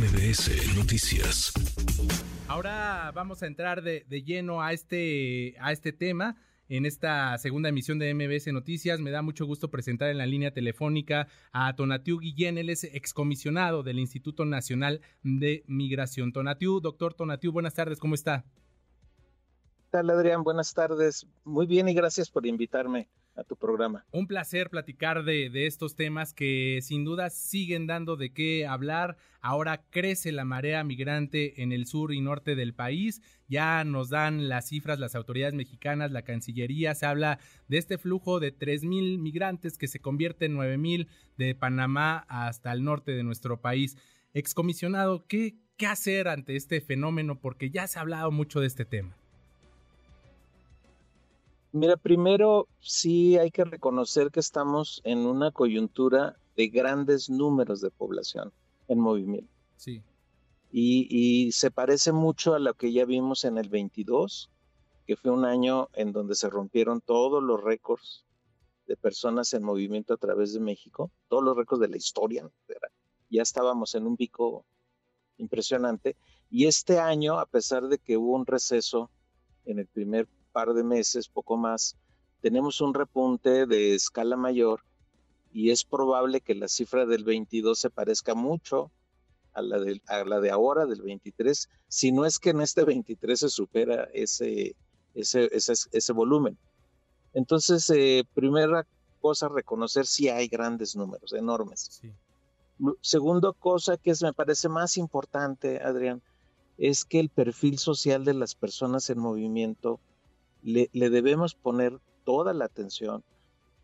MBS Noticias. Ahora vamos a entrar de, lleno a este, a este tema. En esta segunda emisión de MBS Noticias me da mucho gusto presentar en la línea telefónica a Tonatiu Guillén, él es excomisionado del Instituto Nacional de Migración. Tonatiu, doctor Tonatiu, buenas tardes, ¿cómo está? ¿Qué tal, Adrián? Buenas tardes. Muy bien y gracias por invitarme a tu programa. Un placer platicar de, estos temas que sin duda siguen dando de qué hablar. Ahora crece la marea migrante en el sur y norte del país. Ya nos dan las cifras las autoridades mexicanas, la Cancillería. Se habla de este flujo de tres mil migrantes que se convierte en nueve mil de Panamá hasta el norte de nuestro país. Excomisionado, ¿qué, ¿qué hacer ante este fenómeno? Porque ya se ha hablado mucho de este tema. Mira, primero sí hay que reconocer que estamos en una coyuntura de grandes números de población en movimiento. Sí. Y, se parece mucho a lo que ya vimos en el 22, que fue un año en donde se rompieron todos los récords de personas en movimiento a través de México, todos los récords de la historia. Ya estábamos en un pico impresionante. Y este año, a pesar de que hubo un receso en el primer par de meses, poco más, tenemos un repunte de escala mayor y es probable que la cifra del 22 se parezca mucho a la de, a la de ahora, del 23, si no es que en este 23 se supera ese, ese, ese, volumen. Entonces, eh, primera cosa, reconocer si hay grandes números, enormes. Segundo cosa que es, me parece más importante, Adrián, es que el perfil social de las personas en movimiento le, debemos poner toda la atención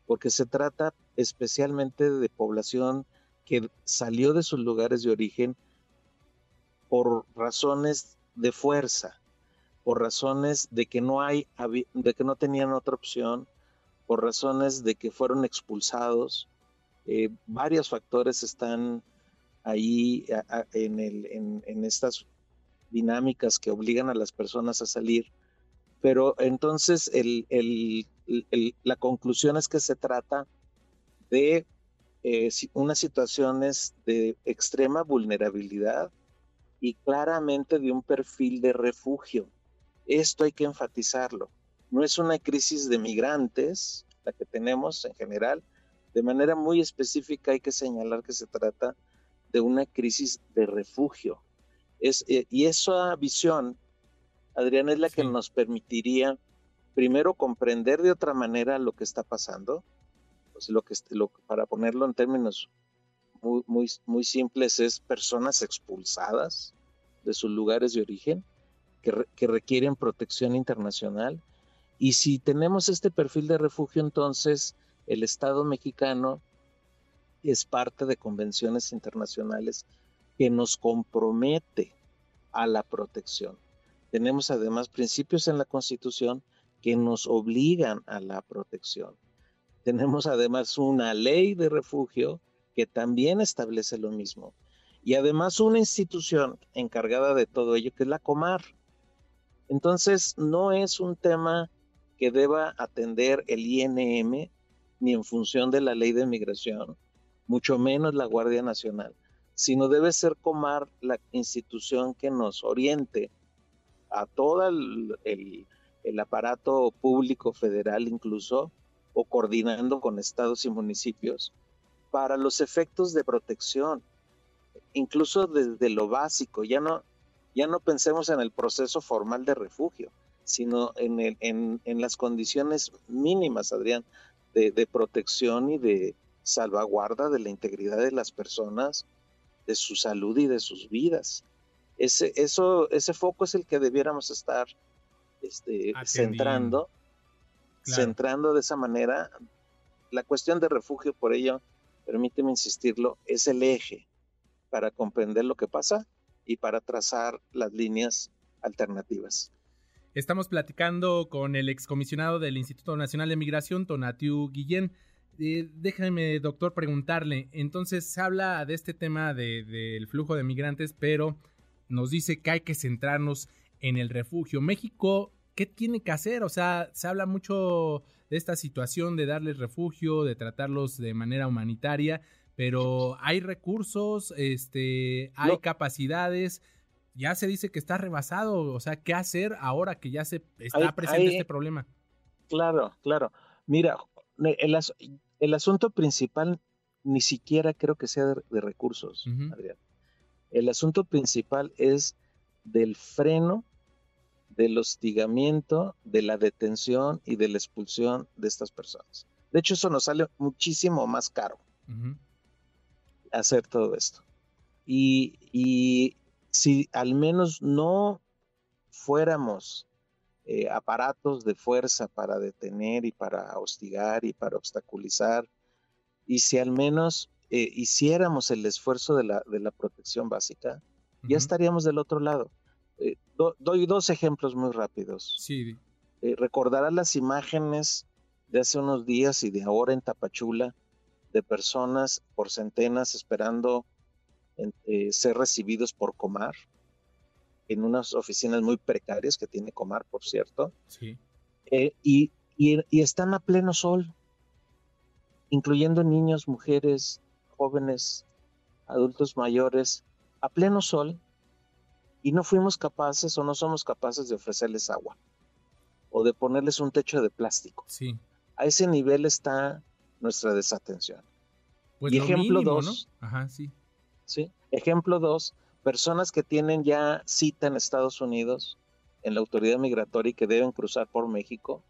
porque se trata especialmente de población que salió de sus lugares de origen por razones de fuerza, por razones de que no hay, de que no tenían otra opción, por razones de que fueron expulsados. Eh, varios factores están ahí en, en estas dinámicas que obligan a las personas a salir pero entonces la conclusión es que se trata de eh, unas situaciones de extrema vulnerabilidad y claramente de un perfil de refugio. Esto hay que enfatizarlo. No es una crisis de migrantes la que tenemos en general. De manera muy específica hay que señalar que se trata de una crisis de refugio. Es, eh, y esa visión Adrián, es la que nos permitiría primero comprender de otra manera lo que está pasando, pues lo que, lo, para ponerlo en términos muy, muy, muy simples, es personas expulsadas de sus lugares de origen que, que requieren protección internacional. Y si tenemos este perfil de refugio, entonces el Estado mexicano es parte de convenciones internacionales que nos compromete a la protección. Tenemos además principios en la Constitución que nos obligan a la protección. Tenemos además una ley de refugio que también establece lo mismo. Y además una institución encargada de todo ello, que es la Comar. Entonces, no es un tema que deba atender el INM ni en función de la ley de migración, mucho menos la Guardia Nacional, sino debe ser Comar la institución que nos oriente a todo el, aparato público federal incluso, o coordinando con estados y municipios, para los efectos de protección, incluso desde lo básico, ya no, ya no pensemos en el proceso formal de refugio, sino en, el, en, en las condiciones mínimas, Adrián, de, de, protección y de salvaguarda de la integridad de las personas, de su salud y de sus vidas ese, eso, ese foco es el que debiéramos estar este, centrando, centrando de esa manera. La cuestión de refugio, por ello, permíteme insistirlo, es el eje para comprender lo que pasa y para trazar las líneas alternativas. Estamos platicando con el excomisionado del Instituto Nacional de Migración, Tonatiu Guillén. Eh, déjame, doctor, preguntarle. Entonces, se habla de este tema del flujo de migrantes, pero nos dice que hay que centrarnos en el refugio. México, ¿qué tiene que hacer? O sea, se habla mucho de esta situación de darles refugio, de tratarlos de manera humanitaria, pero hay recursos, este, hay capacidades, ya se dice que está rebasado, o sea, ¿qué hacer ahora que ya se está presente este problema? Claro, claro. Mira, el, el, asunto principal ni siquiera creo que sea de, recursos, Adrián. El asunto principal es del freno, del hostigamiento, de la detención y de la expulsión de estas personas. De hecho, eso nos sale muchísimo más caro hacer todo esto. Y, si al menos no fuéramos eh, aparatos de fuerza para detener y para hostigar y para obstaculizar, y si al menos eh, hiciéramos el esfuerzo de la, de la protección básica, ya estaríamos del otro lado. Eh, doy dos ejemplos muy rápidos. Sí. recordarás las imágenes de hace unos días y de ahora en Tapachula, de personas por centenas esperando eh, ser recibidos por Comar, en unas oficinas muy precarias que tiene Comar, por cierto. Sí. Eh, y, y, están a pleno sol, incluyendo niños, mujeres, jóvenes, adultos mayores, a pleno sol, y no fuimos capaces o no somos capaces de ofrecerles agua o de ponerles un techo de plástico. Sí. A ese nivel está nuestra desatención. Pues y ejemplo dos, Ajá, sí. Sí. Ejemplo dos, personas que tienen ya cita en Estados Unidos, en la autoridad migratoria y que deben cruzar por México,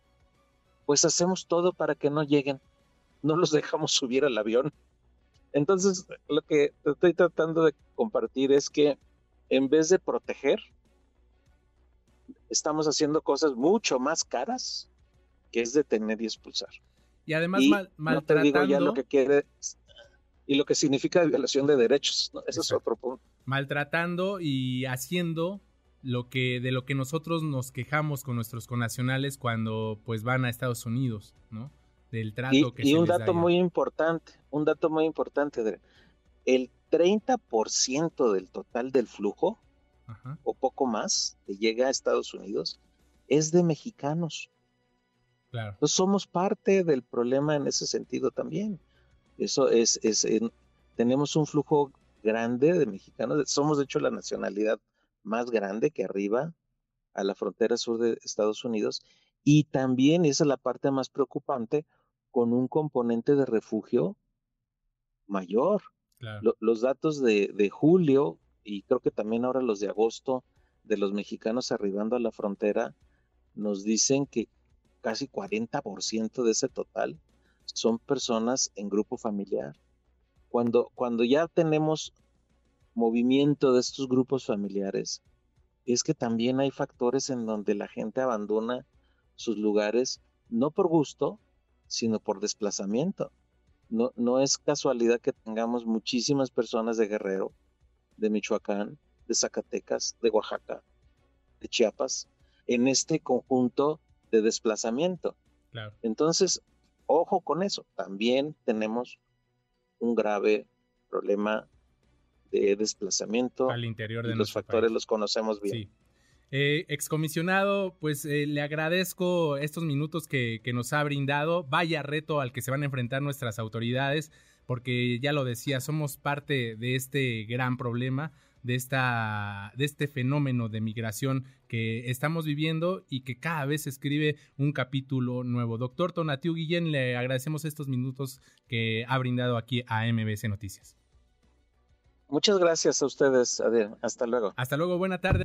pues hacemos todo para que no lleguen. No los dejamos subir al avión. Entonces, lo que estoy tratando de compartir es que en vez de proteger, estamos haciendo cosas mucho más caras que es detener y expulsar. Y además maltratando. ya lo que quiere y lo que significa violación de derechos. Ese es otro punto. Maltratando y haciendo lo que de lo que nosotros nos quejamos con nuestros connacionales cuando pues van a Estados Unidos, ¿no? Del trato y, que y un dato muy importante, un dato muy importante, el 30% del total del flujo o poco más que llega a Estados Unidos es de mexicanos. Claro. somos parte del problema en ese sentido también. Eso es, es tenemos un flujo grande de mexicanos, somos de hecho la nacionalidad más grande que arriba a la frontera sur de Estados Unidos y también, esa es la parte más preocupante, con un componente de refugio mayor. los datos de, de julio y creo que también ahora los de agosto de los mexicanos arribando a la frontera nos dicen que casi 40% de ese total son personas en grupo familiar. Cuando, cuando ya tenemos movimiento de estos grupos familiares, es que también hay factores en donde la gente abandona sus lugares, no por gusto, sino por desplazamiento. No, no es casualidad que tengamos muchísimas personas de Guerrero, de Michoacán, de Zacatecas, de Oaxaca, de Chiapas, en este conjunto de desplazamiento. Entonces, ojo con eso, también tenemos un grave problema de desplazamiento. Al interior de los factores los conocemos bien. Sí. Eh, excomisionado, pues eh, le agradezco estos minutos que, que, nos ha brindado. Vaya reto al que se van a enfrentar nuestras autoridades, porque ya lo decía, somos parte de este gran problema de, esta, de este fenómeno de migración que estamos viviendo y que cada vez escribe un capítulo nuevo. Doctor Tonatiu Guillén, le agradecemos estos minutos que ha brindado aquí a MBC Noticias. Muchas gracias a ustedes, Hasta luego. Hasta luego, buena tarde.